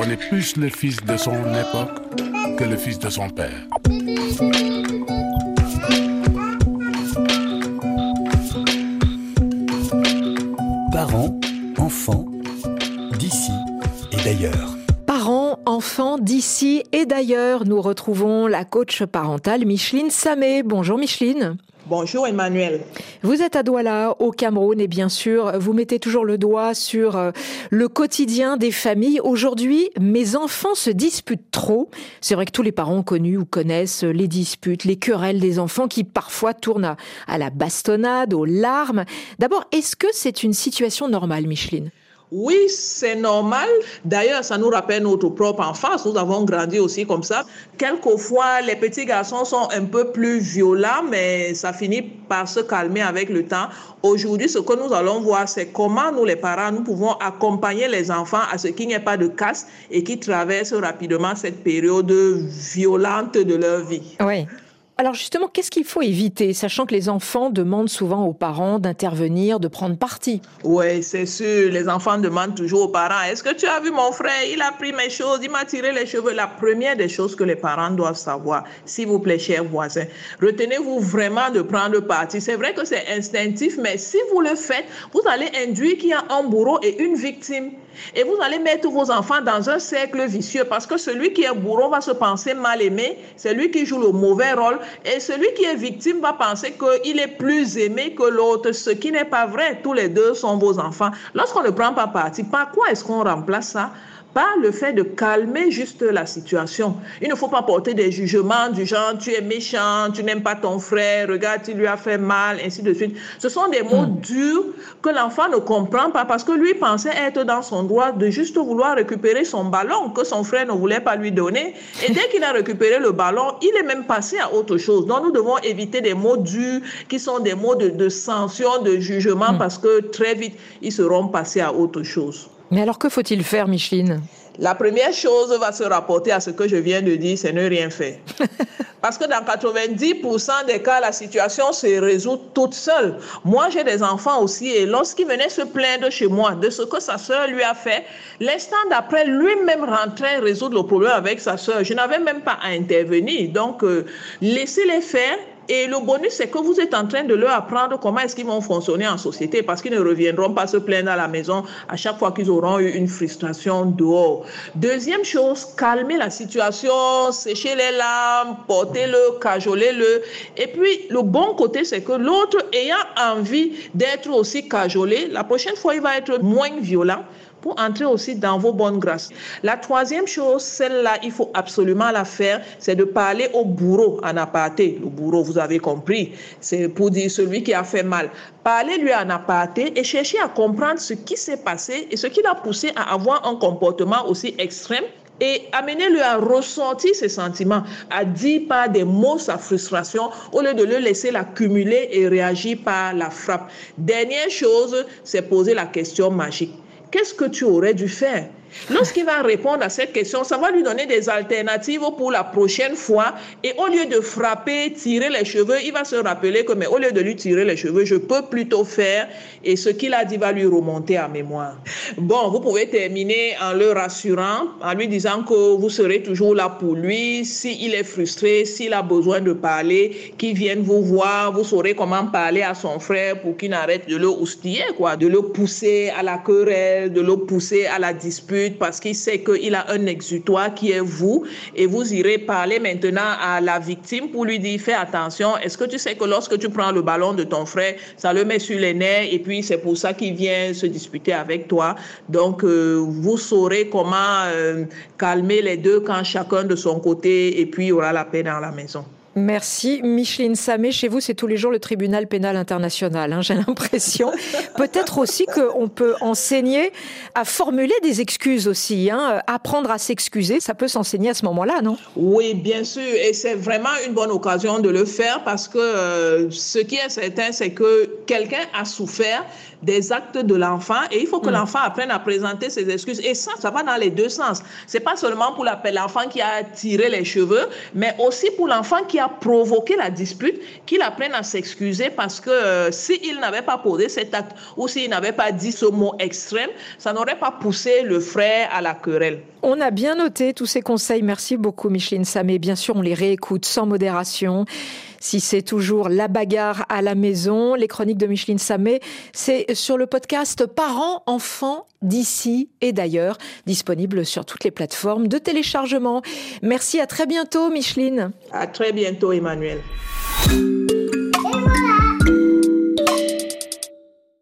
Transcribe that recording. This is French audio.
On est plus le fils de son époque que le fils de son père. Parents, enfants, d'ici et d'ailleurs. Parents, enfants d'ici et d'ailleurs, nous retrouvons la coach parentale Micheline Samé. Bonjour Micheline. Bonjour Emmanuel. Vous êtes à Douala, au Cameroun, et bien sûr, vous mettez toujours le doigt sur euh, le quotidien des familles. Aujourd'hui, mes enfants se disputent trop. C'est vrai que tous les parents ont connu ou connaissent les disputes, les querelles des enfants qui parfois tournent à la bastonnade, aux larmes. D'abord, est-ce que c'est une situation normale, Micheline? Oui, c'est normal. D'ailleurs, ça nous rappelle notre propre enfance. Nous avons grandi aussi comme ça. Quelquefois, les petits garçons sont un peu plus violents, mais ça finit par se calmer avec le temps. Aujourd'hui, ce que nous allons voir, c'est comment nous, les parents, nous pouvons accompagner les enfants à ce qu'il n'y ait pas de casse et qu'ils traversent rapidement cette période violente de leur vie. Oui. Alors justement, qu'est-ce qu'il faut éviter, sachant que les enfants demandent souvent aux parents d'intervenir, de prendre parti? Oui, c'est sûr. Les enfants demandent toujours aux parents, est-ce que tu as vu mon frère? Il a pris mes choses, il m'a tiré les cheveux. La première des choses que les parents doivent savoir, s'il vous plaît, chers voisins, retenez-vous vraiment de prendre parti. C'est vrai que c'est instinctif, mais si vous le faites, vous allez induire qu'il y a un bourreau et une victime. Et vous allez mettre vos enfants dans un cercle vicieux parce que celui qui est bourreau va se penser mal aimé, c'est lui qui joue le mauvais rôle et celui qui est victime va penser qu'il est plus aimé que l'autre, ce qui n'est pas vrai. Tous les deux sont vos enfants. Lorsqu'on ne prend pas parti, par quoi est-ce qu'on remplace ça? Pas le fait de calmer juste la situation. Il ne faut pas porter des jugements du genre tu es méchant, tu n'aimes pas ton frère, regarde, tu lui as fait mal, ainsi de suite. Ce sont des mots hmm. durs que l'enfant ne comprend pas parce que lui pensait être dans son droit de juste vouloir récupérer son ballon que son frère ne voulait pas lui donner. Et dès qu'il a récupéré le ballon, il est même passé à autre chose. Donc nous devons éviter des mots durs qui sont des mots de, de sanction, de jugement hmm. parce que très vite, ils seront passés à autre chose. Mais alors que faut-il faire, Micheline? La première chose va se rapporter à ce que je viens de dire, c'est ne rien faire. Parce que dans 90% des cas, la situation se résout toute seule. Moi, j'ai des enfants aussi et lorsqu'ils venaient se plaindre chez moi de ce que sa soeur lui a fait, l'instant d'après, lui-même rentrait résoudre le problème avec sa soeur. Je n'avais même pas à intervenir. Donc, euh, laissez-les faire et le bonus, c'est que vous êtes en train de leur apprendre comment est-ce qu'ils vont fonctionner en société parce qu'ils ne reviendront pas se plaindre à la maison à chaque fois qu'ils auront eu une frustration dehors. Deuxième chose, calmer la situation, sécher les larmes, porter-le, cajoler-le. Et puis, le bon côté, c'est que l'autre ayant envie d'être aussi cajolé, la prochaine fois, il va être moins violent pour entrer aussi dans vos bonnes grâces. La troisième chose, celle-là, il faut absolument la faire, c'est de parler au bourreau en aparté. Le bourreau, vous avez compris, c'est pour dire celui qui a fait mal. Parlez-lui en aparté et cherchez à comprendre ce qui s'est passé et ce qui l'a poussé à avoir un comportement aussi extrême et amenez-le à ressentir ses sentiments, à dire par des mots sa frustration au lieu de le laisser l'accumuler et réagir par la frappe. Dernière chose, c'est poser la question magique qu'est-ce que tu aurais dû faire Lorsqu'il va répondre à cette question, ça va lui donner des alternatives pour la prochaine fois. Et au lieu de frapper, tirer les cheveux, il va se rappeler que, mais au lieu de lui tirer les cheveux, je peux plutôt faire. Et ce qu'il a dit va lui remonter à mémoire. Bon, vous pouvez terminer en le rassurant, en lui disant que vous serez toujours là pour lui. S'il est frustré, s'il a besoin de parler, qu'il vienne vous voir. Vous saurez comment parler à son frère pour qu'il arrête de le houstiller, quoi, de le pousser à la querelle, de le pousser à la dispute parce qu'il sait qu'il a un exutoire qui est vous et vous irez parler maintenant à la victime pour lui dire fais attention, est-ce que tu sais que lorsque tu prends le ballon de ton frère, ça le met sur les nerfs et puis c'est pour ça qu'il vient se disputer avec toi? Donc euh, vous saurez comment euh, calmer les deux quand chacun de son côté et puis il y aura la paix dans la maison. Merci. Micheline Samé, chez vous, c'est tous les jours le tribunal pénal international, hein, j'ai l'impression. Peut-être aussi qu'on peut enseigner à formuler des excuses aussi, hein, apprendre à s'excuser, ça peut s'enseigner à ce moment-là, non? Oui, bien sûr, et c'est vraiment une bonne occasion de le faire parce que euh, ce qui est certain, c'est que quelqu'un a souffert des actes de l'enfant et il faut que mm. l'enfant apprenne à présenter ses excuses. Et ça, ça va dans les deux sens. C'est pas seulement pour l'enfant qui a tiré les cheveux, mais aussi pour l'enfant qui a a provoqué la dispute, qu'il apprenne à s'excuser parce que euh, s'il n'avait pas posé cet acte ou s'il n'avait pas dit ce mot extrême, ça n'aurait pas poussé le frère à la querelle. On a bien noté tous ces conseils. Merci beaucoup, Micheline Samé. Bien sûr, on les réécoute sans modération. Si c'est toujours la bagarre à la maison, les chroniques de Micheline Samé, c'est sur le podcast Parents, enfants d'ici et d'ailleurs, disponible sur toutes les plateformes de téléchargement. Merci, à très bientôt, Micheline. À très bientôt, Emmanuel.